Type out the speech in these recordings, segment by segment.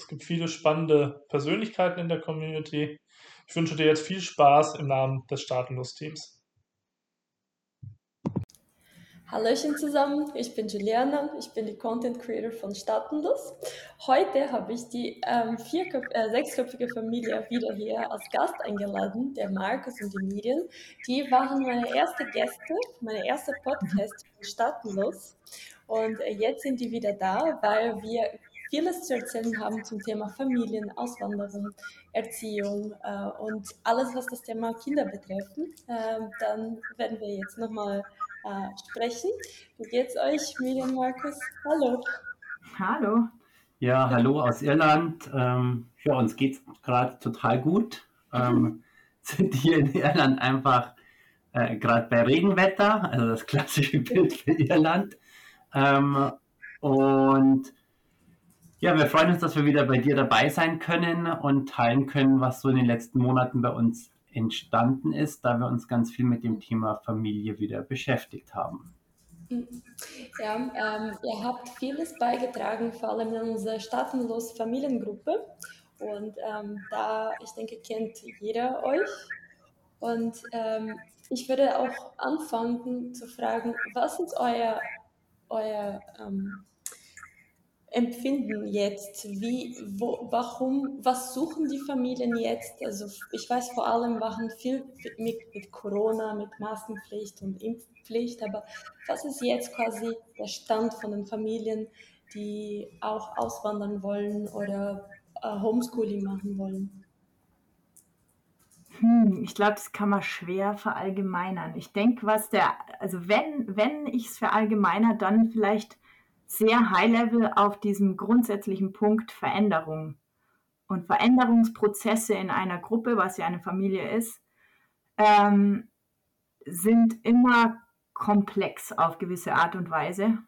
Es gibt viele spannende Persönlichkeiten in der Community. Ich wünsche dir jetzt viel Spaß im Namen des Staatenlos-Teams. Hallöchen zusammen, ich bin Juliana, ich bin die Content Creator von Staatenlos. Heute habe ich die ähm, äh, sechsköpfige Familie wieder hier als Gast eingeladen, der Markus und die Medien. Die waren meine erste Gäste, meine erste Podcast von Staatenlos. Und äh, jetzt sind die wieder da, weil wir vieles zu erzählen haben zum Thema Familien, Auswanderung, Erziehung äh, und alles, was das Thema Kinder betrifft. Äh, dann werden wir jetzt nochmal äh, sprechen. Wie geht's euch, Miriam Markus? Hallo. Hallo. Ja, hallo aus Irland. Ähm, ja, uns geht's gerade total gut. Ähm, sind hier in Irland einfach äh, gerade bei Regenwetter, also das klassische Bild für Irland. Ähm, und ja, wir freuen uns, dass wir wieder bei dir dabei sein können und teilen können, was so in den letzten Monaten bei uns entstanden ist, da wir uns ganz viel mit dem Thema Familie wieder beschäftigt haben. Ja, ähm, ihr habt vieles beigetragen, vor allem in unserer Staatenlos Familiengruppe. Und ähm, da, ich denke, kennt jeder euch. Und ähm, ich würde auch anfangen zu fragen, was ist euer, euer ähm, empfinden jetzt? Wie, wo, warum, was suchen die Familien jetzt? Also ich weiß vor allem, machen viel mit, mit Corona, mit Maskenpflicht und Impfpflicht, aber was ist jetzt quasi der Stand von den Familien, die auch auswandern wollen oder äh, Homeschooling machen wollen? Hm, ich glaube, das kann man schwer verallgemeinern. Ich denke, was der, also wenn, wenn ich es verallgemeiner, dann vielleicht sehr high-level auf diesem grundsätzlichen Punkt Veränderung. Und Veränderungsprozesse in einer Gruppe, was ja eine Familie ist, ähm, sind immer komplex auf gewisse Art und Weise,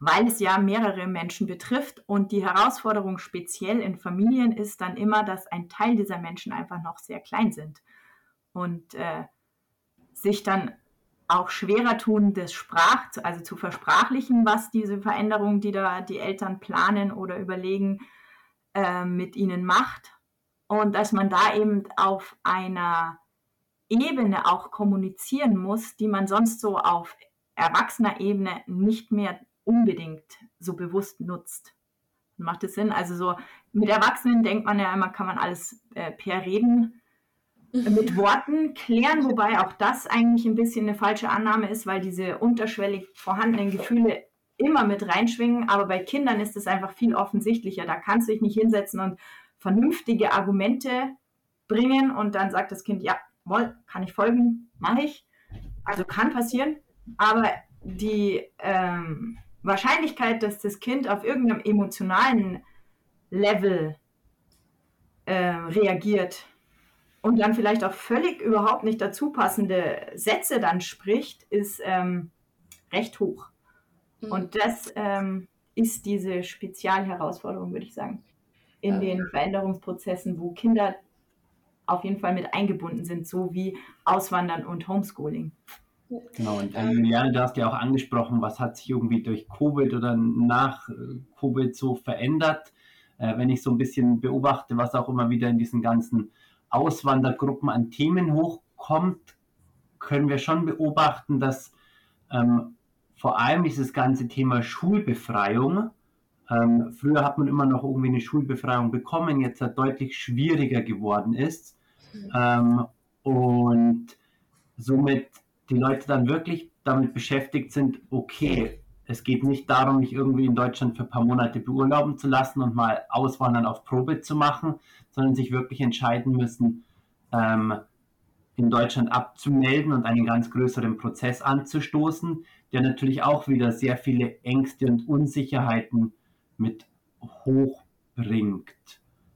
weil es ja mehrere Menschen betrifft. Und die Herausforderung speziell in Familien ist dann immer, dass ein Teil dieser Menschen einfach noch sehr klein sind und äh, sich dann auch schwerer tun, das Sprach, also zu versprachlichen, was diese Veränderung, die da die Eltern planen oder überlegen, äh, mit ihnen macht. Und dass man da eben auf einer Ebene auch kommunizieren muss, die man sonst so auf erwachsener Ebene nicht mehr unbedingt so bewusst nutzt. Macht das Sinn? Also so mit Erwachsenen denkt man ja immer, kann man alles äh, per Reden mit Worten klären, wobei auch das eigentlich ein bisschen eine falsche Annahme ist, weil diese unterschwellig vorhandenen Gefühle immer mit reinschwingen. Aber bei Kindern ist es einfach viel offensichtlicher. Da kannst du dich nicht hinsetzen und vernünftige Argumente bringen und dann sagt das Kind, ja, wohl, kann ich folgen, mache ich. Also kann passieren, aber die ähm, Wahrscheinlichkeit, dass das Kind auf irgendeinem emotionalen Level äh, reagiert, und dann vielleicht auch völlig überhaupt nicht dazu passende Sätze dann spricht, ist ähm, recht hoch. Mhm. Und das ähm, ist diese Spezialherausforderung, würde ich sagen, in ja. den Veränderungsprozessen, wo Kinder auf jeden Fall mit eingebunden sind, so wie Auswandern und Homeschooling. Genau, und äh, Juliane, du hast ja auch angesprochen, was hat sich irgendwie durch Covid oder nach äh, Covid so verändert. Äh, wenn ich so ein bisschen beobachte, was auch immer wieder in diesen ganzen Auswandergruppen an Themen hochkommt, können wir schon beobachten, dass ähm, vor allem dieses ganze Thema Schulbefreiung, ähm, früher hat man immer noch irgendwie eine Schulbefreiung bekommen, jetzt hat deutlich schwieriger geworden ist. Ähm, und somit die Leute dann wirklich damit beschäftigt sind, okay, es geht nicht darum, mich irgendwie in Deutschland für ein paar Monate beurlauben zu lassen und mal auswandern auf Probe zu machen, sondern sich wirklich entscheiden müssen, ähm, in Deutschland abzumelden und einen ganz größeren Prozess anzustoßen, der natürlich auch wieder sehr viele Ängste und Unsicherheiten mit hochbringt.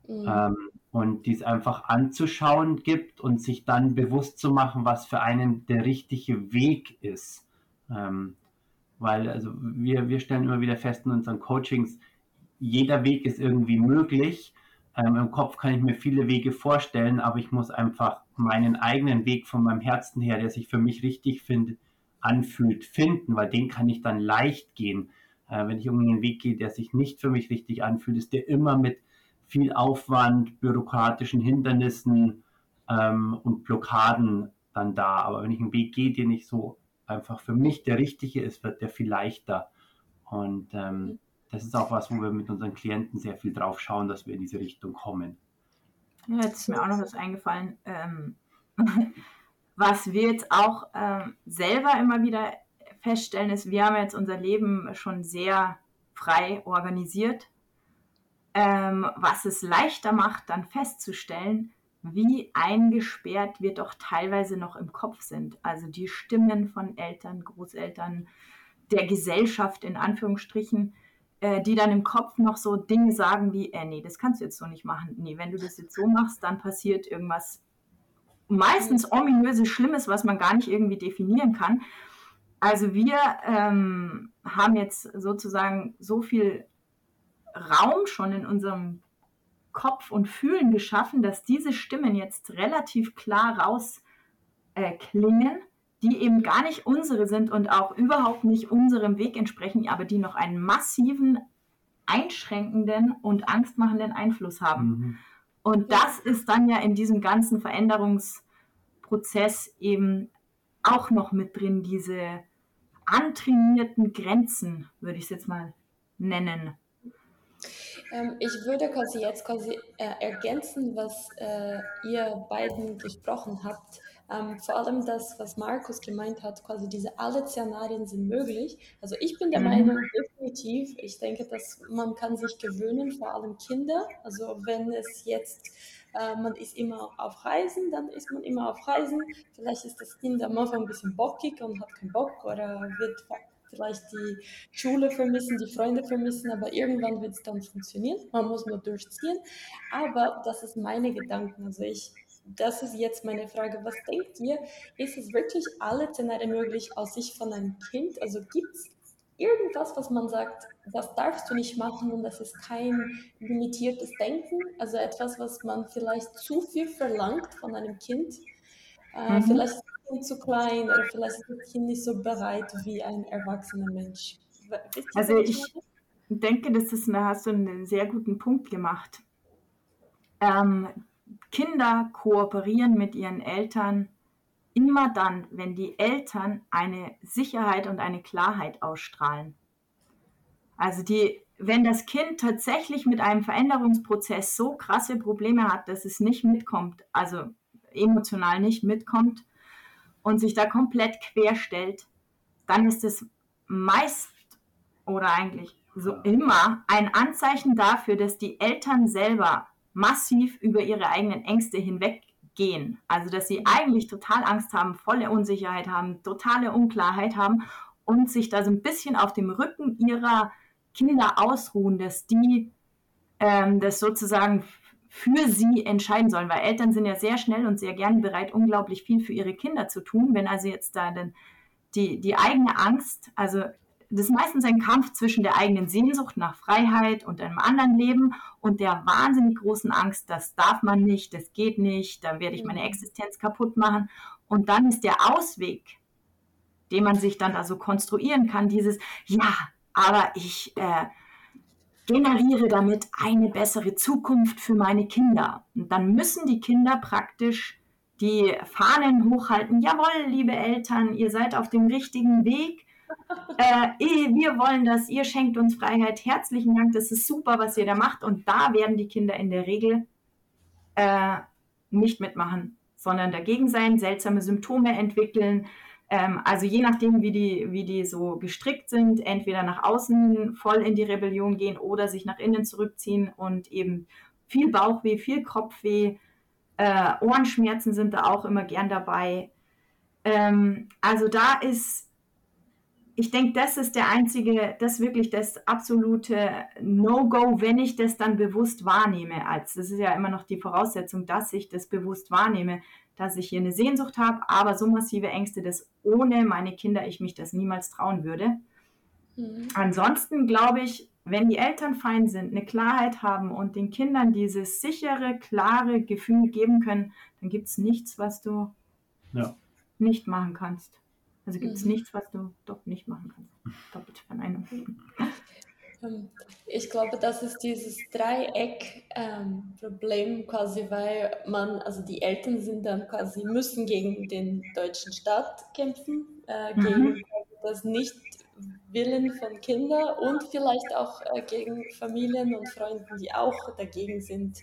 Mhm. Ähm, und dies einfach anzuschauen gibt und sich dann bewusst zu machen, was für einen der richtige Weg ist. Ähm, weil also wir, wir stellen immer wieder fest in unseren Coachings, jeder Weg ist irgendwie möglich. Ähm, Im Kopf kann ich mir viele Wege vorstellen, aber ich muss einfach meinen eigenen Weg von meinem Herzen her, der sich für mich richtig findet, anfühlt, finden, weil den kann ich dann leicht gehen. Äh, wenn ich irgendwie einen Weg gehe, der sich nicht für mich richtig anfühlt, ist der immer mit viel Aufwand, bürokratischen Hindernissen ähm, und Blockaden dann da. Aber wenn ich einen Weg gehe, den ich so einfach für mich der richtige ist, wird der viel leichter. Und ähm, das ist auch was, wo wir mit unseren Klienten sehr viel drauf schauen, dass wir in diese Richtung kommen. Ja, jetzt ist mir auch noch was eingefallen, ähm, was wir jetzt auch ähm, selber immer wieder feststellen, ist, wir haben jetzt unser Leben schon sehr frei organisiert ähm, was es leichter macht, dann festzustellen, wie eingesperrt wir doch teilweise noch im Kopf sind. Also die Stimmen von Eltern, Großeltern, der Gesellschaft in Anführungsstrichen, äh, die dann im Kopf noch so Dinge sagen wie, äh, nee, das kannst du jetzt so nicht machen. Nee, wenn du das jetzt so machst, dann passiert irgendwas meistens ominöses, Schlimmes, was man gar nicht irgendwie definieren kann. Also wir ähm, haben jetzt sozusagen so viel Raum schon in unserem Kopf und Fühlen geschaffen, dass diese Stimmen jetzt relativ klar rausklingen, äh, die eben gar nicht unsere sind und auch überhaupt nicht unserem Weg entsprechen, aber die noch einen massiven, einschränkenden und angstmachenden Einfluss haben. Mhm. Und das ist dann ja in diesem ganzen Veränderungsprozess eben auch noch mit drin, diese antrainierten Grenzen, würde ich es jetzt mal nennen. Ähm, ich würde quasi jetzt quasi äh, ergänzen, was äh, ihr beiden gesprochen habt. Ähm, vor allem das, was Markus gemeint hat, quasi diese alle Szenarien sind möglich. Also ich bin der mhm. Meinung, definitiv, ich denke, dass man kann sich gewöhnen, vor allem Kinder. Also wenn es jetzt äh, man ist immer auf Reisen, dann ist man immer auf Reisen. Vielleicht ist das Kind am Anfang ein bisschen bockig und hat keinen Bock oder wird vielleicht die Schule vermissen, die Freunde vermissen, aber irgendwann wird es dann funktionieren. Man muss nur durchziehen. Aber das ist meine Gedanken. Also ich, das ist jetzt meine Frage. Was denkt ihr? Ist es wirklich alle Szenarien möglich aus Sicht von einem Kind? Also gibt es irgendwas, was man sagt, das darfst du nicht machen und das ist kein limitiertes Denken? Also etwas, was man vielleicht zu viel verlangt von einem Kind? Äh, mhm. Vielleicht Kind zu klein oder vielleicht ist das Kind nicht so bereit wie ein erwachsener Mensch. Also ich denke, das ist, da hast du einen sehr guten Punkt gemacht. Ähm, Kinder kooperieren mit ihren Eltern immer dann, wenn die Eltern eine Sicherheit und eine Klarheit ausstrahlen. Also die, wenn das Kind tatsächlich mit einem Veränderungsprozess so krasse Probleme hat, dass es nicht mitkommt, also emotional nicht mitkommt, und sich da komplett querstellt, dann ist es meist oder eigentlich so immer ein Anzeichen dafür, dass die Eltern selber massiv über ihre eigenen Ängste hinweggehen. Also dass sie eigentlich total Angst haben, volle Unsicherheit haben, totale Unklarheit haben und sich da so ein bisschen auf dem Rücken ihrer Kinder ausruhen, dass die ähm, das sozusagen für sie entscheiden sollen, weil Eltern sind ja sehr schnell und sehr gerne bereit, unglaublich viel für ihre Kinder zu tun. Wenn also jetzt da dann die, die eigene Angst, also das ist meistens ein Kampf zwischen der eigenen Sehnsucht nach Freiheit und einem anderen Leben und der wahnsinnig großen Angst, das darf man nicht, das geht nicht, da werde ich meine mhm. Existenz kaputt machen. Und dann ist der Ausweg, den man sich dann also konstruieren kann, dieses, ja, aber ich, äh, generiere damit eine bessere Zukunft für meine Kinder. Und dann müssen die Kinder praktisch die Fahnen hochhalten. Jawohl, liebe Eltern, ihr seid auf dem richtigen Weg. Äh, wir wollen das, ihr schenkt uns Freiheit. Herzlichen Dank, das ist super, was ihr da macht. Und da werden die Kinder in der Regel äh, nicht mitmachen, sondern dagegen sein, seltsame Symptome entwickeln, ähm, also je nachdem, wie die, wie die so gestrickt sind, entweder nach außen voll in die Rebellion gehen oder sich nach innen zurückziehen und eben viel Bauchweh, viel Kopfweh, äh, Ohrenschmerzen sind da auch immer gern dabei. Ähm, also da ist ich denke, das ist der einzige, das ist wirklich das absolute No-Go, wenn ich das dann bewusst wahrnehme. Als das ist ja immer noch die Voraussetzung, dass ich das bewusst wahrnehme, dass ich hier eine Sehnsucht habe, aber so massive Ängste, dass ohne meine Kinder ich mich das niemals trauen würde. Mhm. Ansonsten glaube ich, wenn die Eltern fein sind, eine Klarheit haben und den Kindern dieses sichere, klare Gefühl geben können, dann gibt es nichts, was du ja. nicht machen kannst. Also gibt es mhm. nichts, was du doch nicht machen kannst. Doppelte Verneinung. Ähm, ich glaube, das ist dieses Dreieck-Problem ähm, quasi, weil man, also die Eltern sind dann quasi, müssen gegen den deutschen Staat kämpfen, äh, mhm. gegen das Nicht-Willen von Kindern und vielleicht auch äh, gegen Familien und Freunde, die auch dagegen sind.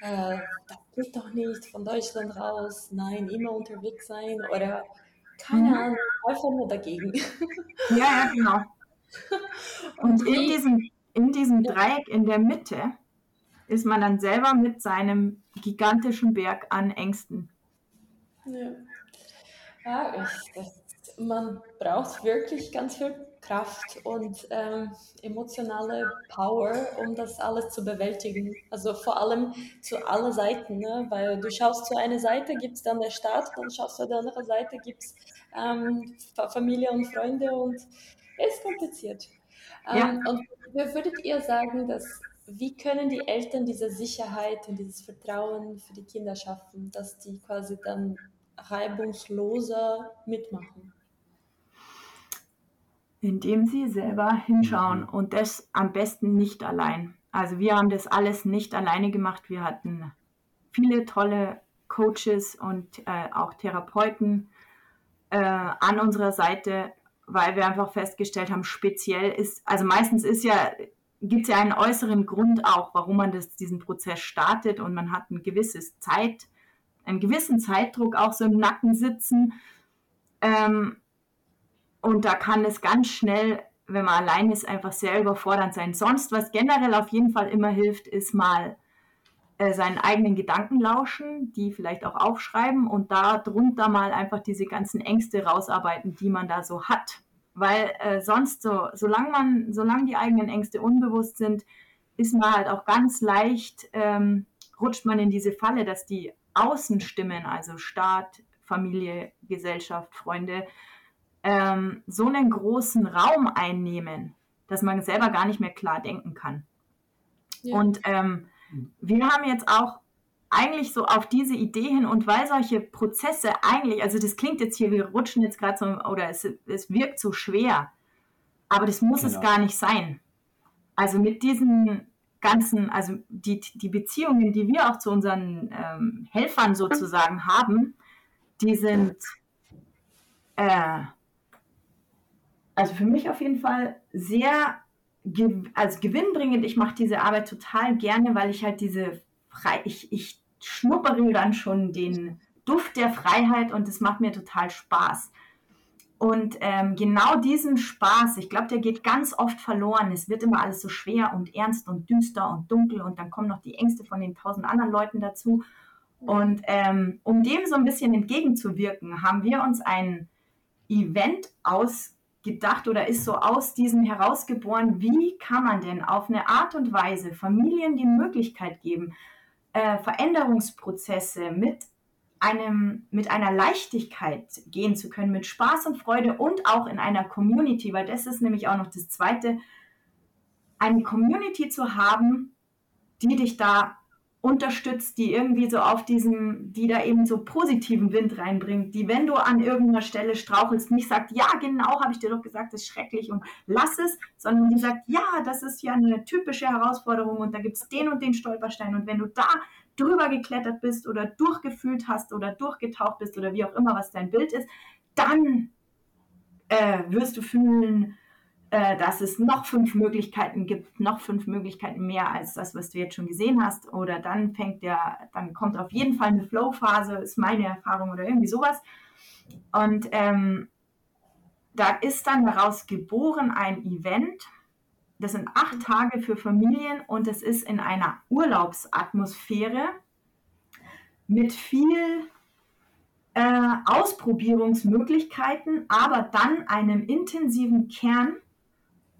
Äh, das geht doch nicht von Deutschland raus, nein, immer unterwegs sein oder keine mhm. Ahnung, einfach nur dagegen. Ja, ja, genau. Und in diesem, in diesem Dreieck in der Mitte ist man dann selber mit seinem gigantischen Berg an Ängsten. Ja, ja ich, das, man braucht wirklich ganz viel Kraft und ähm, emotionale Power, um das alles zu bewältigen. Also vor allem zu allen Seiten, ne? weil du schaust zu einer Seite, gibt es dann der Staat, dann schaust du zu der anderen Seite, gibt es ähm, Familie und Freunde und es ist kompliziert. Ähm, ja. Und würdet ihr sagen, dass wie können die Eltern diese Sicherheit und dieses Vertrauen für die Kinder schaffen, dass die quasi dann reibungsloser mitmachen? Indem sie selber hinschauen mhm. und das am besten nicht allein. Also wir haben das alles nicht alleine gemacht. Wir hatten viele tolle Coaches und äh, auch Therapeuten äh, an unserer Seite, weil wir einfach festgestellt haben, speziell ist, also meistens ist ja, gibt es ja einen äußeren Grund auch, warum man das, diesen Prozess startet und man hat ein gewisses Zeit, einen gewissen Zeitdruck auch so im Nacken sitzen. Ähm, und da kann es ganz schnell, wenn man allein ist, einfach sehr überfordernd sein. Sonst, was generell auf jeden Fall immer hilft, ist mal äh, seinen eigenen Gedanken lauschen, die vielleicht auch aufschreiben und da drunter mal einfach diese ganzen Ängste rausarbeiten, die man da so hat. Weil äh, sonst so, solange man, solange die eigenen Ängste unbewusst sind, ist man halt auch ganz leicht, ähm, rutscht man in diese Falle, dass die Außenstimmen, also Staat, Familie, Gesellschaft, Freunde, ähm, so einen großen Raum einnehmen, dass man selber gar nicht mehr klar denken kann. Ja. Und ähm, wir haben jetzt auch eigentlich so auf diese Idee hin und weil solche Prozesse eigentlich, also das klingt jetzt hier, wir rutschen jetzt gerade so, oder es, es wirkt so schwer, aber das muss genau. es gar nicht sein. Also mit diesen ganzen, also die, die Beziehungen, die wir auch zu unseren ähm, Helfern sozusagen haben, die sind äh, also für mich auf jeden Fall sehr als gewinnbringend. Ich mache diese Arbeit total gerne, weil ich halt diese frei, ich, ich schnuppere dann schon den Duft der Freiheit und es macht mir total Spaß. Und ähm, genau diesen Spaß, ich glaube, der geht ganz oft verloren. Es wird immer alles so schwer und ernst und düster und dunkel und dann kommen noch die Ängste von den tausend anderen Leuten dazu. Und ähm, um dem so ein bisschen entgegenzuwirken, haben wir uns ein Event aus gedacht oder ist so aus diesem herausgeboren, wie kann man denn auf eine Art und Weise Familien die Möglichkeit geben, äh, Veränderungsprozesse mit einem, mit einer Leichtigkeit gehen zu können, mit Spaß und Freude und auch in einer Community, weil das ist nämlich auch noch das Zweite, eine Community zu haben, die dich da unterstützt, die irgendwie so auf diesem, die da eben so positiven Wind reinbringt, die, wenn du an irgendeiner Stelle strauchelst, nicht sagt, ja, genau, habe ich dir doch gesagt, das ist schrecklich und lass es, sondern die sagt, ja, das ist ja eine typische Herausforderung und da gibt es den und den Stolperstein. Und wenn du da drüber geklettert bist oder durchgefühlt hast oder durchgetaucht bist oder wie auch immer, was dein Bild ist, dann äh, wirst du fühlen, äh, dass es noch fünf Möglichkeiten gibt, noch fünf Möglichkeiten mehr als das, was du jetzt schon gesehen hast. Oder dann fängt der, dann kommt auf jeden Fall eine Flow-Phase, ist meine Erfahrung oder irgendwie sowas. Und ähm, da ist dann daraus geboren ein Event. Das sind acht Tage für Familien und es ist in einer Urlaubsatmosphäre mit viel äh, Ausprobierungsmöglichkeiten, aber dann einem intensiven Kern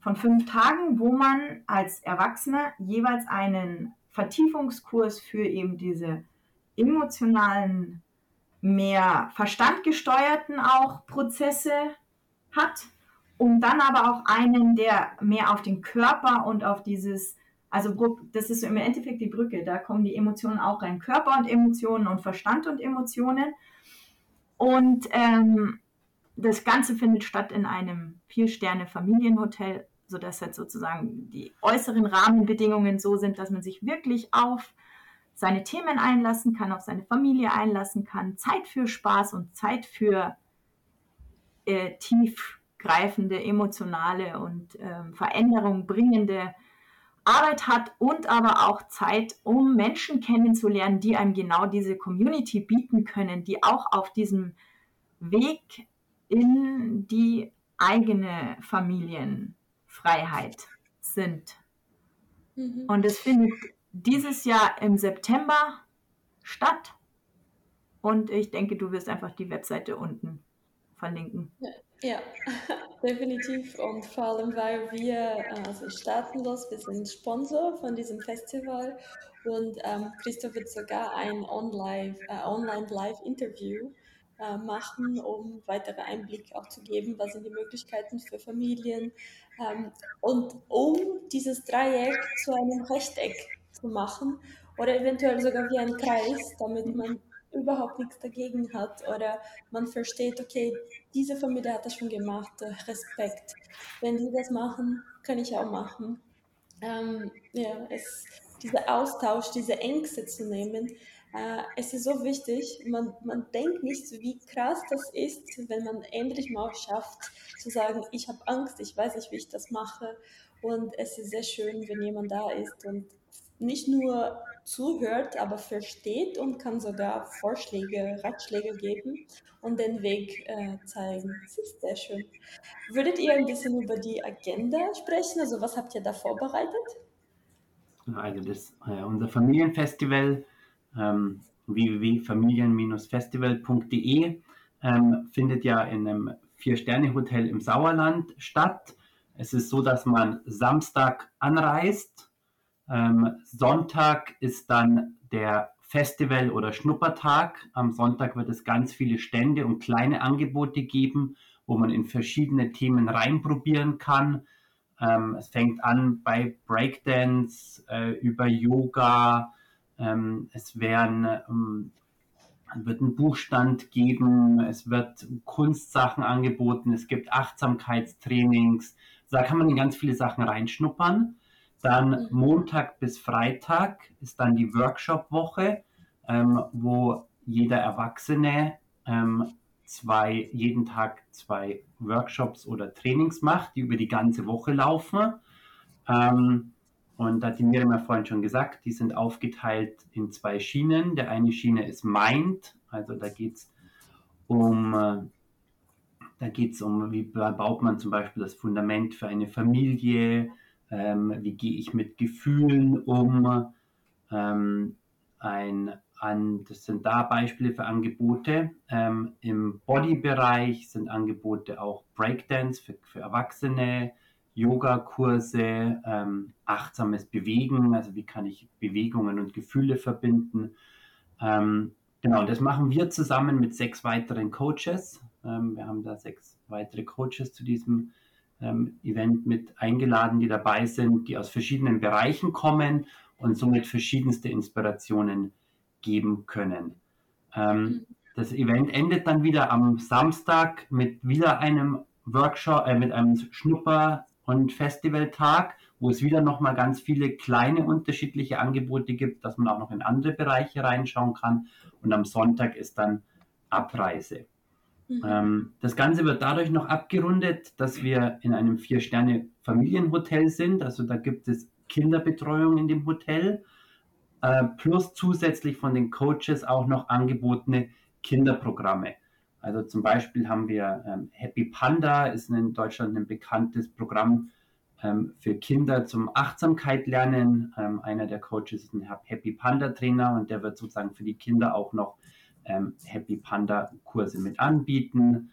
von fünf Tagen, wo man als Erwachsener jeweils einen Vertiefungskurs für eben diese emotionalen, mehr verstandgesteuerten auch Prozesse hat und dann aber auch einen, der mehr auf den Körper und auf dieses, also das ist im Endeffekt die Brücke, da kommen die Emotionen auch rein, Körper und Emotionen und Verstand und Emotionen. Und ähm, das Ganze findet statt in einem Vier-Sterne-Familienhotel, sodass halt sozusagen die äußeren Rahmenbedingungen so sind, dass man sich wirklich auf seine Themen einlassen kann, auf seine Familie einlassen kann, Zeit für Spaß und Zeit für äh, tiefgreifende, emotionale und äh, Veränderung bringende Arbeit hat und aber auch Zeit, um Menschen kennenzulernen, die einem genau diese Community bieten können, die auch auf diesem Weg in die eigene Familienfreiheit sind. Mhm. Und es findet dieses Jahr im September statt. Und ich denke, du wirst einfach die Webseite unten verlinken. Ja, ja, definitiv. Und vor allem, weil wir, also staatenlos, wir sind Sponsor von diesem Festival und ähm, Christoph wird sogar ein äh, Online-Live-Interview äh, machen, um weitere Einblick auch zu geben, was sind die Möglichkeiten für Familien ähm, und um dieses Dreieck zu einem Rechteck zu machen oder eventuell sogar wie ein Kreis, damit man überhaupt nichts dagegen hat oder man versteht, okay, diese Familie hat das schon gemacht, Respekt. Wenn die das machen, kann ich auch machen. Ähm, ja, es, dieser Austausch, diese Ängste zu nehmen, äh, es ist so wichtig. Man, man denkt nicht, wie krass das ist, wenn man endlich mal schafft, zu sagen, ich habe Angst, ich weiß nicht, wie ich das mache. Und es ist sehr schön, wenn jemand da ist und nicht nur zuhört, aber versteht und kann sogar Vorschläge, Ratschläge geben und den Weg äh, zeigen. Das ist sehr schön. Würdet ihr ein bisschen über die Agenda sprechen? Also was habt ihr da vorbereitet? Also das, äh, unser Familienfestival ähm, www.familien-festival.de ähm, findet ja in einem Vier-Sterne-Hotel im Sauerland statt. Es ist so, dass man Samstag anreist ähm, Sonntag ist dann der Festival- oder Schnuppertag. Am Sonntag wird es ganz viele Stände und kleine Angebote geben, wo man in verschiedene Themen reinprobieren kann. Ähm, es fängt an bei Breakdance, äh, über Yoga. Ähm, es werden, ähm, wird einen Buchstand geben. Es wird Kunstsachen angeboten. Es gibt Achtsamkeitstrainings. Da kann man in ganz viele Sachen reinschnuppern. Dann mhm. Montag bis Freitag ist dann die Workshop-Woche, ähm, wo jeder Erwachsene ähm, zwei, jeden Tag zwei Workshops oder Trainings macht, die über die ganze Woche laufen. Ähm, und da hat die Miriam ja vorhin schon gesagt, die sind aufgeteilt in zwei Schienen. Der eine Schiene ist Mind, also da geht es um, äh, da geht's um, wie baut man zum Beispiel das Fundament für eine Familie, ähm, wie gehe ich mit Gefühlen um, ähm, ein, an, das sind da Beispiele für Angebote. Ähm, Im Body-Bereich sind Angebote auch Breakdance für, für Erwachsene, Yoga-Kurse, ähm, achtsames Bewegen, also wie kann ich Bewegungen und Gefühle verbinden. Ähm, genau, das machen wir zusammen mit sechs weiteren Coaches. Ähm, wir haben da sechs weitere Coaches zu diesem ähm, Event mit eingeladen, die dabei sind, die aus verschiedenen Bereichen kommen und somit verschiedenste Inspirationen geben können. Ähm, das Event endet dann wieder am Samstag mit wieder einem Workshop, äh, mit einem Schnupper- und Festivaltag, wo es wieder nochmal ganz viele kleine unterschiedliche Angebote gibt, dass man auch noch in andere Bereiche reinschauen kann. Und am Sonntag ist dann Abreise. Mhm. Ähm, das Ganze wird dadurch noch abgerundet, dass wir in einem Vier-Sterne-Familienhotel sind. Also da gibt es Kinderbetreuung in dem Hotel, äh, plus zusätzlich von den Coaches auch noch angebotene Kinderprogramme. Also zum Beispiel haben wir ähm, Happy Panda, ist in Deutschland ein bekanntes Programm ähm, für Kinder zum Achtsamkeit lernen. Ähm, einer der Coaches ist ein Happy Panda Trainer und der wird sozusagen für die Kinder auch noch ähm, Happy Panda Kurse mit anbieten.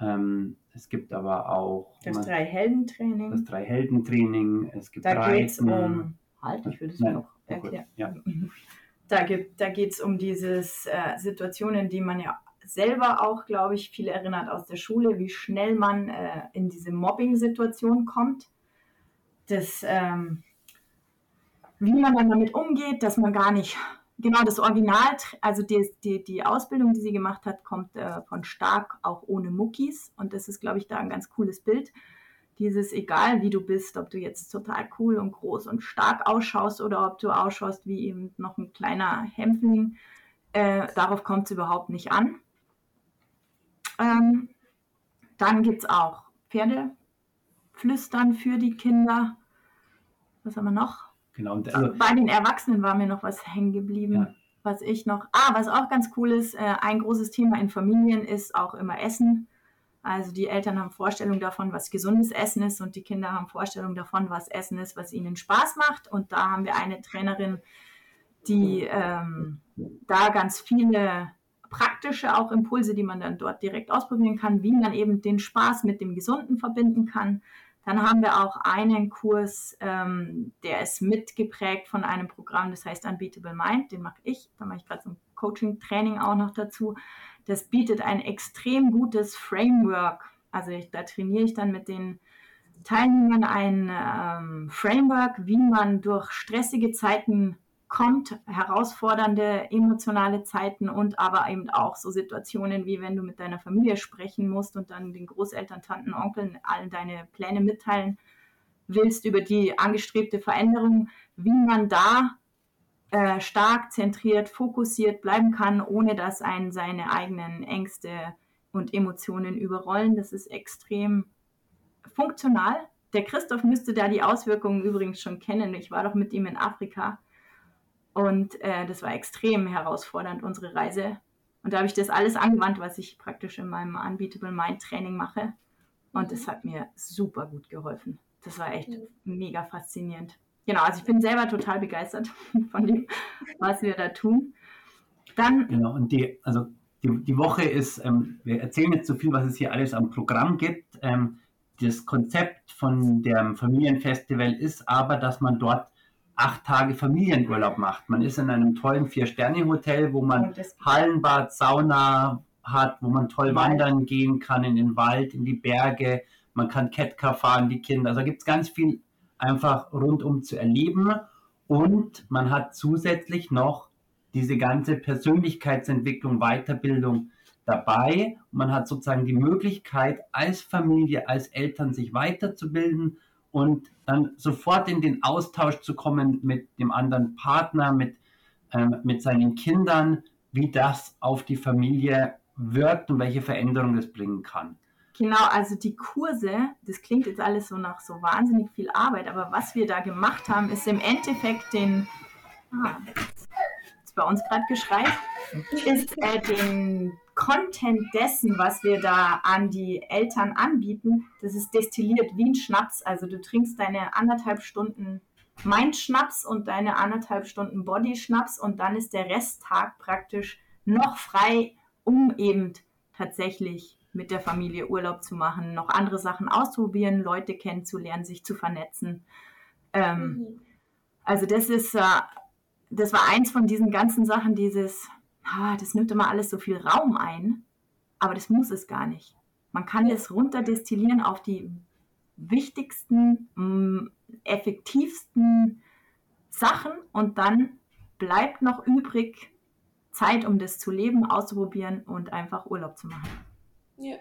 Ähm, es gibt aber auch das Drei-Helden-Training. Das Drei-Helden-Training. Es gibt da geht es um. Halt, ich würde es noch erklären. Ja. Da, da geht es um diese äh, Situationen, die man ja selber auch, glaube ich, viel erinnert aus der Schule, wie schnell man äh, in diese Mobbing-Situation kommt. Das, ähm, wie man dann damit umgeht, dass man gar nicht genau das Original, also die, die, die Ausbildung, die sie gemacht hat, kommt äh, von Stark auch ohne Muckis. Und das ist, glaube ich, da ein ganz cooles Bild. Dieses, egal wie du bist, ob du jetzt total cool und groß und stark ausschaust oder ob du ausschaust wie eben noch ein kleiner Hämpfling, äh, darauf kommt es überhaupt nicht an. Ähm, dann gibt es auch Pferdeflüstern für die Kinder. Was haben wir noch? Genau. Also, Bei den Erwachsenen war mir noch was hängen geblieben. Ja. Was ich noch, ah, was auch ganz cool ist, äh, ein großes Thema in Familien ist auch immer Essen. Also die Eltern haben Vorstellungen davon, was gesundes Essen ist und die Kinder haben Vorstellungen davon, was Essen ist, was ihnen Spaß macht. Und da haben wir eine Trainerin, die ähm, da ganz viele praktische auch Impulse, die man dann dort direkt ausprobieren kann, wie man eben den Spaß mit dem Gesunden verbinden kann. Dann haben wir auch einen Kurs, ähm, der ist mitgeprägt von einem Programm, das heißt Unbeatable Mind, den mache ich. Da mache ich gerade so ein Coaching-Training auch noch dazu. Das bietet ein extrem gutes Framework. Also ich, da trainiere ich dann mit den Teilnehmern ein ähm, Framework, wie man durch stressige Zeiten kommt, herausfordernde emotionale Zeiten und aber eben auch so Situationen, wie wenn du mit deiner Familie sprechen musst und dann den Großeltern, Tanten, Onkeln allen deine Pläne mitteilen willst über die angestrebte Veränderung, wie man da äh, stark zentriert, fokussiert bleiben kann, ohne dass einen seine eigenen Ängste und Emotionen überrollen. Das ist extrem funktional. Der Christoph müsste da die Auswirkungen übrigens schon kennen. Ich war doch mit ihm in Afrika und äh, das war extrem herausfordernd, unsere Reise. Und da habe ich das alles angewandt, was ich praktisch in meinem Unbeatable Mind Training mache. Und es hat mir super gut geholfen. Das war echt mega faszinierend. Genau, also ich bin selber total begeistert von dem, was wir da tun. Dann. Genau, und die, also die, die Woche ist, ähm, wir erzählen jetzt so viel, was es hier alles am Programm gibt. Ähm, das Konzept von dem Familienfestival ist aber, dass man dort acht Tage Familienurlaub macht. Man ist in einem tollen Vier-Sterne-Hotel, wo man Hallenbad, Sauna hat, wo man toll wandern gehen kann in den Wald, in die Berge. Man kann Catcar fahren, die Kinder. Also gibt es ganz viel einfach rundum zu erleben. Und man hat zusätzlich noch diese ganze Persönlichkeitsentwicklung, Weiterbildung dabei. Man hat sozusagen die Möglichkeit, als Familie, als Eltern sich weiterzubilden und dann sofort in den Austausch zu kommen mit dem anderen Partner, mit, ähm, mit seinen Kindern, wie das auf die Familie wirkt und welche Veränderung das bringen kann. Genau, also die Kurse, das klingt jetzt alles so nach so wahnsinnig viel Arbeit, aber was wir da gemacht haben, ist im Endeffekt den, ah, ist bei uns gerade Geschrei, ist äh, den Content dessen, was wir da an die Eltern anbieten, das ist destilliert wie ein Schnaps. Also du trinkst deine anderthalb Stunden Mind-Schnaps und deine anderthalb Stunden Body-Schnaps und dann ist der Resttag praktisch noch frei, um eben tatsächlich mit der Familie Urlaub zu machen, noch andere Sachen auszuprobieren, Leute kennenzulernen, sich zu vernetzen. Ähm, mhm. Also das ist, äh, das war eins von diesen ganzen Sachen, dieses ah, das nimmt immer alles so viel Raum ein, aber das muss es gar nicht. Man kann das runterdestillieren auf die wichtigsten, mm, effektivsten Sachen und dann bleibt noch übrig Zeit, um das zu leben, auszuprobieren und einfach Urlaub zu machen. Ja,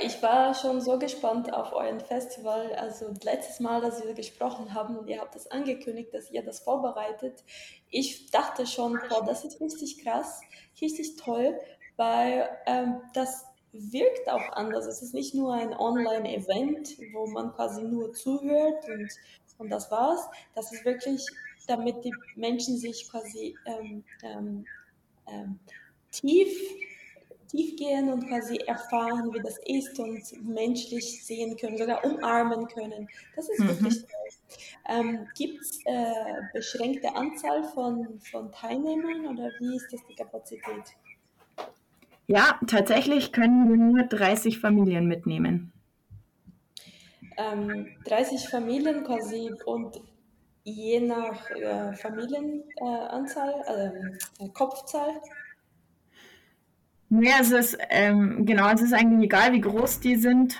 ich war schon so gespannt auf euren Festival. Also letztes Mal, dass wir gesprochen haben und ihr habt das angekündigt, dass ihr das vorbereitet. Ich dachte schon, boah, das ist richtig krass, richtig toll, weil ähm, das wirkt auch anders. Es ist nicht nur ein Online-Event, wo man quasi nur zuhört und, und das war's. Das ist wirklich, damit die Menschen sich quasi ähm, ähm, ähm tief tief gehen und quasi erfahren, wie das ist und menschlich sehen können, sogar umarmen können. Das ist mhm. wirklich toll. Ähm, Gibt es äh, beschränkte Anzahl von, von Teilnehmern oder wie ist das die Kapazität? Ja, tatsächlich können wir nur 30 Familien mitnehmen. Ähm, 30 Familien quasi und je nach äh, Familienanzahl, äh, Kopfzahl. Ja, es ist, ähm, genau, es ist eigentlich egal, wie groß die sind.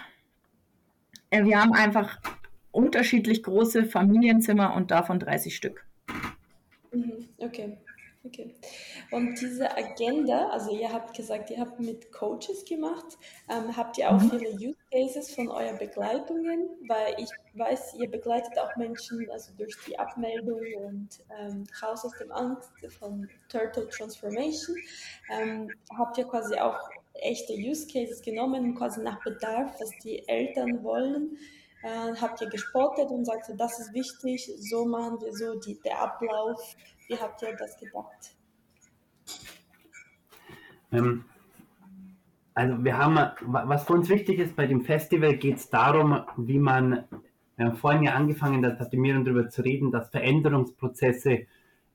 Äh, wir haben einfach unterschiedlich große Familienzimmer und davon 30 Stück. Mhm, okay. Okay. Und diese Agenda, also ihr habt gesagt, ihr habt mit Coaches gemacht. Ähm, habt ihr auch mhm. viele Use Cases von euren Begleitungen? Weil ich weiß, ihr begleitet auch Menschen also durch die Abmeldung und ähm, Haus aus dem Angst von Turtle Transformation. Ähm, habt ihr quasi auch echte Use Cases genommen, quasi nach Bedarf, was die Eltern wollen? Äh, habt ihr gespottet und sagt, das ist wichtig, so machen wir so die, der Ablauf wie habt ihr das gedacht? Ähm, also wir haben, was für uns wichtig ist bei dem Festival, geht es darum, wie man, wir haben vorhin ja angefangen, das hatte Miriam darüber zu reden, dass Veränderungsprozesse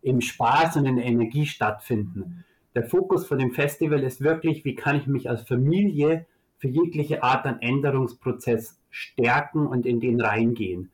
im Spaß und in der Energie stattfinden. Der Fokus von dem Festival ist wirklich, wie kann ich mich als Familie für jegliche Art an Änderungsprozess stärken und in den reingehen.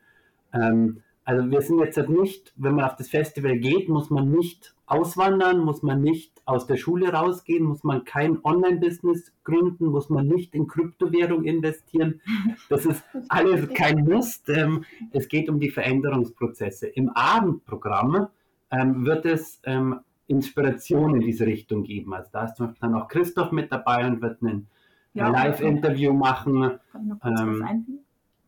Ähm, also wir sind jetzt nicht, wenn man auf das Festival geht, muss man nicht auswandern, muss man nicht aus der Schule rausgehen, muss man kein Online-Business gründen, muss man nicht in Kryptowährung investieren. Das ist alles kein Must. Ähm, es geht um die Veränderungsprozesse. Im Abendprogramm ähm, wird es ähm, Inspiration in diese Richtung geben. Also da ist zum Beispiel dann auch Christoph mit dabei und wird ein ja, Live-Interview machen. Kann ich noch kurz was einfügen?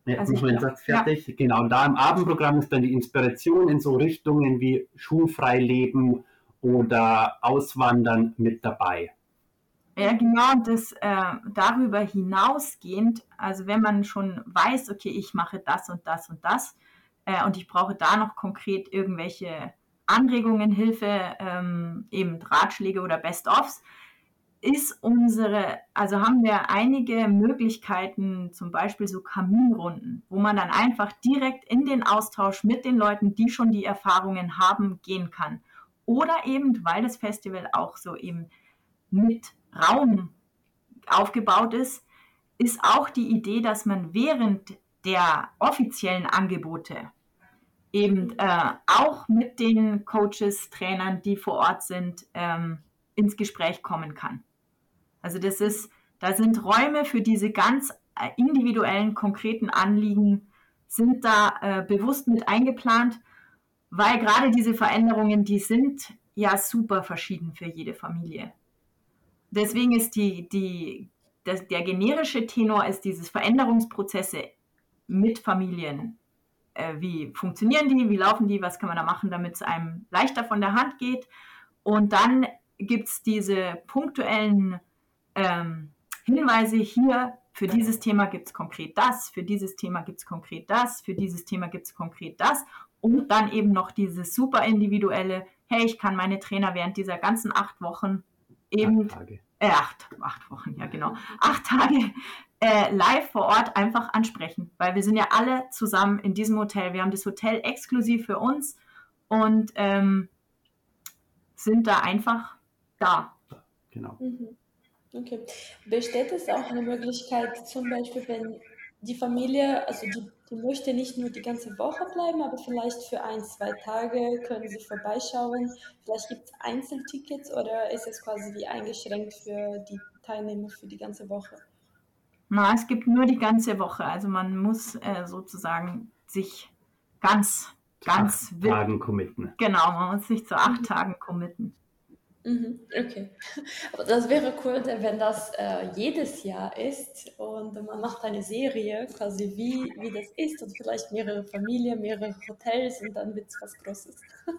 Jetzt also, mein Satz fertig. Ja. Genau, und da im Abendprogramm ist dann die Inspiration in so Richtungen wie schulfrei leben oder Auswandern mit dabei. Ja, genau, und das äh, darüber hinausgehend, also wenn man schon weiß, okay, ich mache das und das und das äh, und ich brauche da noch konkret irgendwelche Anregungen, Hilfe, ähm, eben Ratschläge oder Best-ofs, ist unsere, also haben wir einige Möglichkeiten, zum Beispiel so Kaminrunden, wo man dann einfach direkt in den Austausch mit den Leuten, die schon die Erfahrungen haben, gehen kann. Oder eben, weil das Festival auch so eben mit Raum aufgebaut ist, ist auch die Idee, dass man während der offiziellen Angebote eben äh, auch mit den Coaches, Trainern, die vor Ort sind, ähm, ins Gespräch kommen kann. Also das ist, da sind Räume für diese ganz äh, individuellen, konkreten Anliegen, sind da äh, bewusst mit eingeplant, weil gerade diese Veränderungen, die sind ja super verschieden für jede Familie. Deswegen ist die, die, das, der generische Tenor ist dieses Veränderungsprozesse mit Familien. Äh, wie funktionieren die, wie laufen die, was kann man da machen, damit es einem leichter von der Hand geht. Und dann gibt es diese punktuellen ähm, Hinweise hier, für dieses Thema gibt es konkret das, für dieses Thema gibt es konkret das, für dieses Thema gibt es konkret das und dann eben noch dieses super individuelle, hey, ich kann meine Trainer während dieser ganzen acht Wochen eben, acht, Tage. Äh, acht, acht Wochen, ja genau, acht Tage äh, live vor Ort einfach ansprechen, weil wir sind ja alle zusammen in diesem Hotel. Wir haben das Hotel exklusiv für uns und ähm, sind da einfach da. Genau. Mhm. Okay. Besteht es auch eine Möglichkeit, zum Beispiel, wenn die Familie, also die, die möchte nicht nur die ganze Woche bleiben, aber vielleicht für ein, zwei Tage können sie vorbeischauen. Vielleicht gibt es Einzeltickets oder ist es quasi wie eingeschränkt für die Teilnehmer für die ganze Woche? Na, es gibt nur die ganze Woche. Also man muss äh, sozusagen sich ganz, ganz acht Tagen committen. Genau, man muss sich zu acht mhm. Tagen committen. Mhm, okay. Aber das wäre cool, wenn das äh, jedes Jahr ist und man macht eine Serie, quasi wie, wie das ist und vielleicht mehrere Familien, mehrere Hotels und dann wird es was Großes.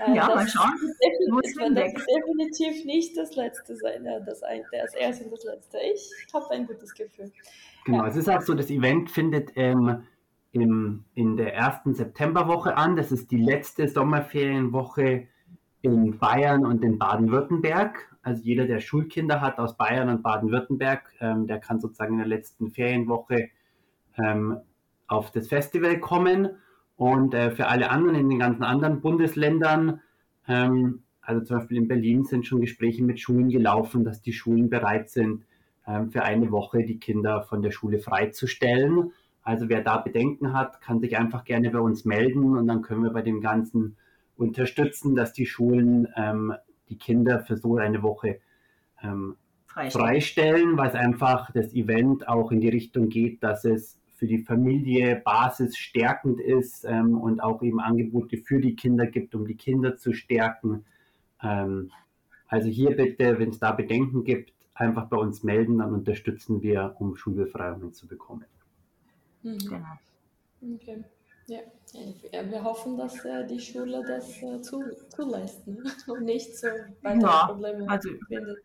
Äh, ja, mal schauen. Definitiv, das wird definitiv nicht das Letzte sein, äh, das, ein, das Erste und das Letzte. Ich habe ein gutes Gefühl. Genau, ja. es ist auch so, das Event findet ähm, im, in der ersten Septemberwoche an. Das ist die letzte Sommerferienwoche in Bayern und in Baden-Württemberg. Also jeder, der Schulkinder hat aus Bayern und Baden-Württemberg, ähm, der kann sozusagen in der letzten Ferienwoche ähm, auf das Festival kommen. Und äh, für alle anderen in den ganzen anderen Bundesländern, ähm, Also zum Beispiel in Berlin sind schon Gespräche mit Schulen gelaufen, dass die Schulen bereit sind, ähm, für eine Woche die Kinder von der Schule freizustellen. Also wer da Bedenken hat, kann sich einfach gerne bei uns melden und dann können wir bei dem Ganzen unterstützen, dass die Schulen ähm, die Kinder für so eine Woche ähm, freistellen. freistellen, weil es einfach das Event auch in die Richtung geht, dass es für die Familie basisstärkend ist ähm, und auch eben Angebote für die Kinder gibt, um die Kinder zu stärken. Ähm, also hier bitte, wenn es da Bedenken gibt, einfach bei uns melden, dann unterstützen wir, um Schulbefreiungen zu bekommen. Mhm. Genau. Okay. Ja. wir hoffen, dass äh, die Schule das äh, zu, zulässt ne? und nicht so weitere ja, Probleme also, findet.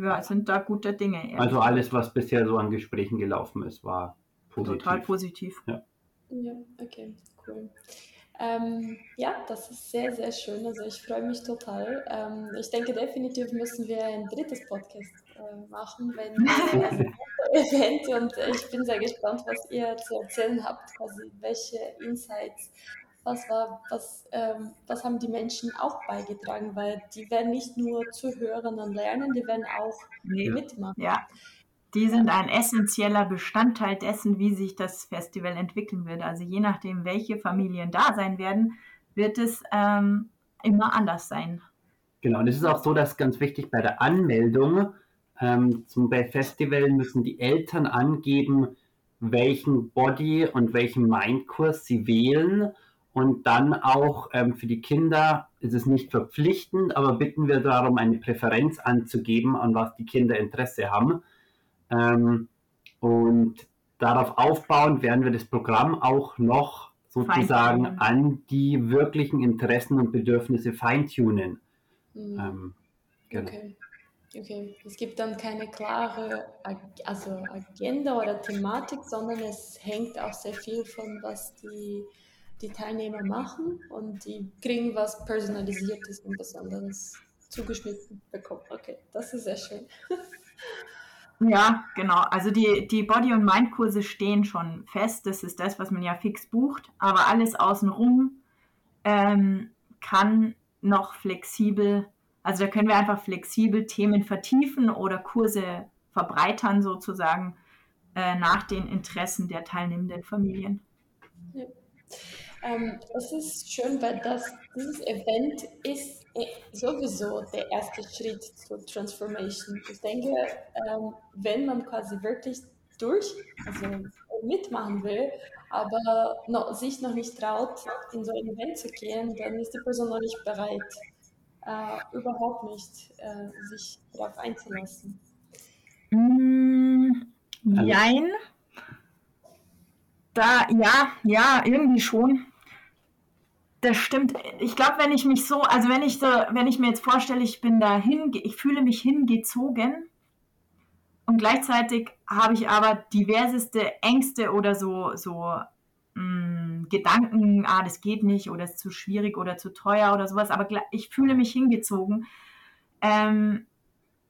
Ja, sind da gute Dinge. Also alles, was bisher so an Gesprächen gelaufen ist, war positiv. Total positiv. Ja, ja okay, cool. Ähm, ja, das ist sehr, sehr schön. Also ich freue mich total. Ähm, ich denke, definitiv müssen wir ein drittes Podcast machen, wenn also Event und ich bin sehr gespannt, was ihr zu erzählen habt, quasi welche Insights, was war, was, ähm, was haben die Menschen auch beigetragen, weil die werden nicht nur zuhören und lernen, die werden auch nee. mitmachen. Ja. Die sind ein essentieller Bestandteil dessen, wie sich das Festival entwickeln wird. Also je nachdem, welche Familien da sein werden, wird es ähm, immer anders sein. Genau, und es ist auch so, dass ganz wichtig bei der Anmeldung ähm, zum Festival müssen die Eltern angeben, welchen Body- und welchen Mindkurs sie wählen. Und dann auch ähm, für die Kinder ist es nicht verpflichtend, aber bitten wir darum, eine Präferenz anzugeben, an was die Kinder Interesse haben. Ähm, und darauf aufbauend werden wir das Programm auch noch sozusagen an die wirklichen Interessen und Bedürfnisse feintunen. Mhm. Ähm, genau. Okay. Okay, es gibt dann keine klare also Agenda oder Thematik, sondern es hängt auch sehr viel von, was die, die Teilnehmer machen und die kriegen was Personalisiertes und Besonderes zugeschnitten bekommen. Okay, das ist sehr schön. Ja, genau. Also die, die Body- und Mind-Kurse stehen schon fest. Das ist das, was man ja fix bucht. Aber alles außenrum ähm, kann noch flexibel, also da können wir einfach flexibel Themen vertiefen oder Kurse verbreitern sozusagen äh, nach den Interessen der teilnehmenden Familien. Ja. Ähm, das ist schön, weil das, dieses Event ist äh, sowieso der erste Schritt zur Transformation. Ich denke, ähm, wenn man quasi wirklich durch, also mitmachen will, aber noch, sich noch nicht traut, in so ein Event zu gehen, dann ist die Person noch nicht bereit, äh, überhaupt nicht äh, sich darauf einzulassen. Mm, jein. Da, ja, ja, irgendwie schon. Das stimmt. Ich glaube, wenn ich mich so, also wenn ich so, wenn ich mir jetzt vorstelle, ich bin da hin, ich fühle mich hingezogen und gleichzeitig habe ich aber diverseste Ängste oder so, so mh, mm, Gedanken, ah, das geht nicht oder ist zu schwierig oder zu teuer oder sowas, aber ich fühle mich hingezogen. Ähm,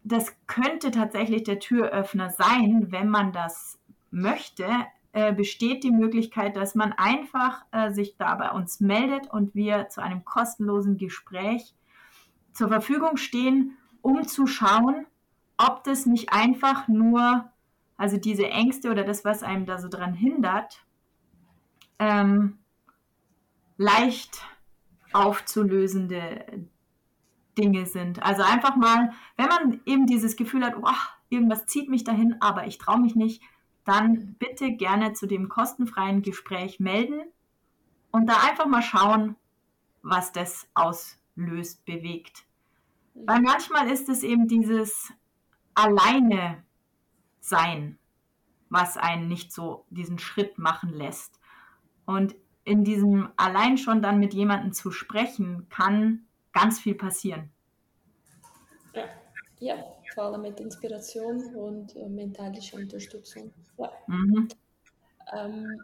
das könnte tatsächlich der Türöffner sein, wenn man das möchte. Äh, besteht die Möglichkeit, dass man einfach äh, sich da bei uns meldet und wir zu einem kostenlosen Gespräch zur Verfügung stehen, um zu schauen, ob das nicht einfach nur, also diese Ängste oder das, was einem da so dran hindert, ähm, leicht aufzulösende Dinge sind. Also einfach mal, wenn man eben dieses Gefühl hat, oh, irgendwas zieht mich dahin, aber ich traue mich nicht, dann bitte gerne zu dem kostenfreien Gespräch melden und da einfach mal schauen, was das auslöst, bewegt. Weil manchmal ist es eben dieses alleine sein, was einen nicht so diesen Schritt machen lässt. Und in diesem allein schon dann mit jemandem zu sprechen, kann ganz viel passieren. Ja, ja vor allem mit Inspiration und äh, mentalischer Unterstützung. Ja. Mhm. Ähm,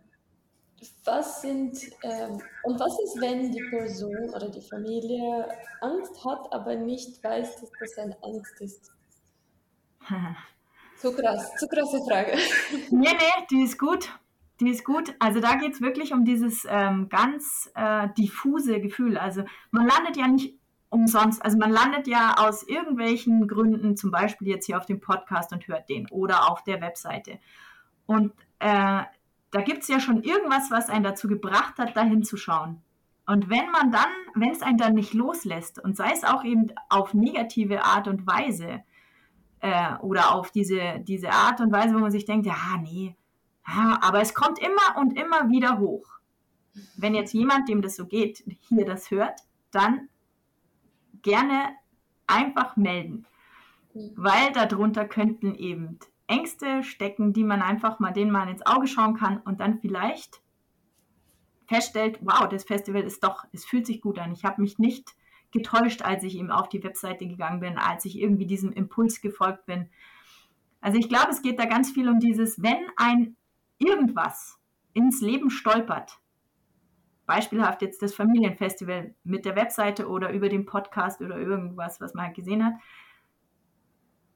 was sind ähm, und was ist, wenn die Person oder die Familie Angst hat, aber nicht weiß, dass das eine Angst ist? Zu krass, zu krasse Frage. Nee, nee, die ist gut. Die ist gut. Also da geht es wirklich um dieses ähm, ganz äh, diffuse Gefühl. Also man landet ja nicht umsonst, also man landet ja aus irgendwelchen Gründen, zum Beispiel jetzt hier auf dem Podcast und hört den oder auf der Webseite. Und äh, da gibt es ja schon irgendwas, was einen dazu gebracht hat, da hinzuschauen. Und wenn man dann, wenn es einen dann nicht loslässt, und sei es auch eben auf negative Art und Weise, äh, oder auf diese, diese Art und Weise, wo man sich denkt, ja, nee, ja, aber es kommt immer und immer wieder hoch. Wenn jetzt jemand, dem das so geht, hier das hört, dann gerne einfach melden, weil darunter könnten eben Ängste stecken, die man einfach mal denen mal ins Auge schauen kann und dann vielleicht feststellt, wow, das Festival ist doch, es fühlt sich gut an. Ich habe mich nicht getäuscht, als ich ihm auf die Webseite gegangen bin, als ich irgendwie diesem Impuls gefolgt bin. Also ich glaube, es geht da ganz viel um dieses, wenn ein irgendwas ins Leben stolpert, beispielhaft jetzt das Familienfestival mit der Webseite oder über den Podcast oder irgendwas, was man halt gesehen hat,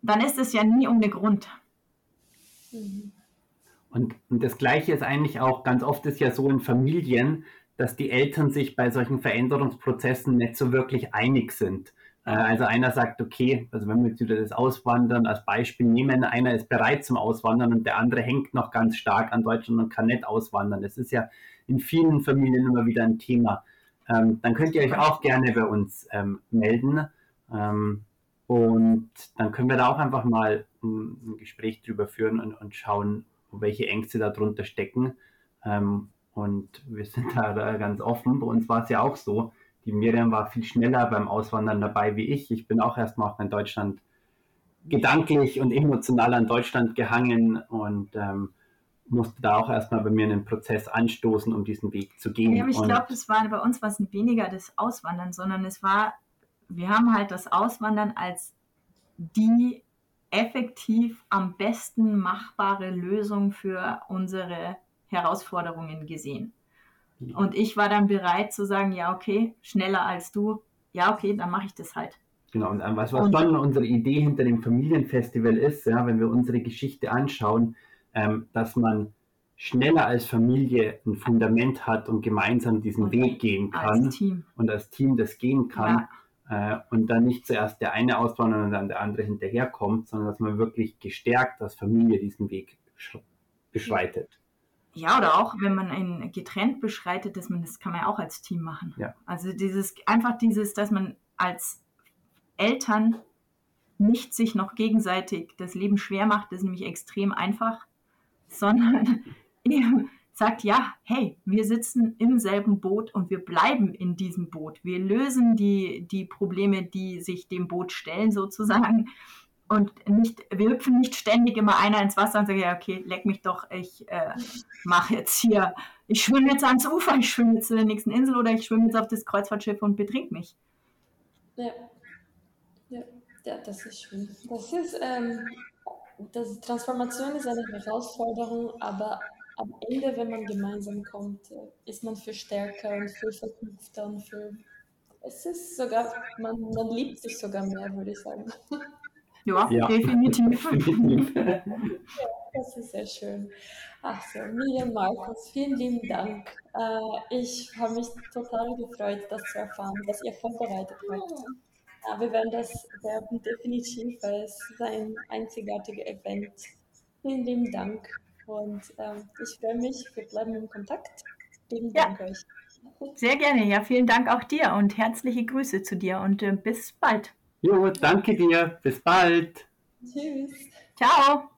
dann ist es ja nie ohne Grund. Und, und das Gleiche ist eigentlich auch, ganz oft ist ja so in Familien, dass die Eltern sich bei solchen Veränderungsprozessen nicht so wirklich einig sind. Äh, also einer sagt, okay, also wenn wir jetzt wieder das Auswandern als Beispiel nehmen, einer ist bereit zum Auswandern und der andere hängt noch ganz stark an Deutschland und kann nicht auswandern. Das ist ja in vielen Familien immer wieder ein Thema. Ähm, dann könnt ihr euch auch gerne bei uns ähm, melden. Ähm, und dann können wir da auch einfach mal ein, ein Gespräch drüber führen und, und, schauen, welche Ängste darunter stecken. Ähm, und wir sind da, da ganz offen. Bei uns war es ja auch so. Die Miriam war viel schneller beim Auswandern dabei wie ich. Ich bin auch erstmal auch in Deutschland gedanklich und emotional an Deutschland gehangen und ähm, musste da auch erstmal bei mir einen Prozess anstoßen, um diesen Weg zu gehen. Ja, aber ich glaube, es war bei uns was weniger das Auswandern, sondern es war, wir haben halt das Auswandern als die effektiv am besten machbare Lösung für unsere Herausforderungen gesehen. Und ich war dann bereit zu sagen, ja, okay, schneller als du, ja, okay, dann mache ich das halt. Genau, und was, was und, dann unsere Idee hinter dem Familienfestival ist, ja, wenn wir unsere Geschichte anschauen, ähm, dass man schneller als Familie ein Fundament hat und gemeinsam diesen Weg gehen kann als und als Team das gehen kann ja. äh, und dann nicht zuerst der eine auswandert und dann der andere hinterherkommt, sondern dass man wirklich gestärkt als Familie diesen Weg beschreitet. Ja, oder auch wenn man ein getrennt beschreitet, dass man das kann man ja auch als Team machen. Ja. Also dieses einfach dieses, dass man als Eltern nicht sich noch gegenseitig das Leben schwer macht, ist nämlich extrem einfach sondern eben sagt, ja, hey, wir sitzen im selben Boot und wir bleiben in diesem Boot. Wir lösen die, die Probleme, die sich dem Boot stellen, sozusagen. Und nicht, wir hüpfen nicht ständig immer einer ins Wasser und sagen, ja, okay, leck mich doch, ich äh, mache jetzt hier, ich schwimme jetzt ans Ufer, ich schwimme jetzt zu der nächsten Insel oder ich schwimme jetzt auf das Kreuzfahrtschiff und betrink mich. Ja. Ja, ja das ist schön. Das ist, ähm, das Transformation ist eine Herausforderung, aber am Ende, wenn man gemeinsam kommt, äh, ist man viel stärker und viel verknüpfter und viel. Es ist sogar, man, man liebt sich sogar mehr, würde ich sagen. Ja, ja. definitiv. ja, das ist sehr schön. Ach so, Miriam Markus, vielen lieben Dank. Äh, ich habe mich total gefreut, das zu erfahren, was ihr vorbereitet habt. Ja, wir werden das werben, definitiv, weil es ist ein einzigartiges Event. Vielen lieben Dank und ähm, ich freue mich, wir bleiben im Kontakt. Vielen ja. Dank euch. Sehr gerne, ja, vielen Dank auch dir und herzliche Grüße zu dir und äh, bis bald. Jo, danke dir, bis bald. Tschüss. Ciao.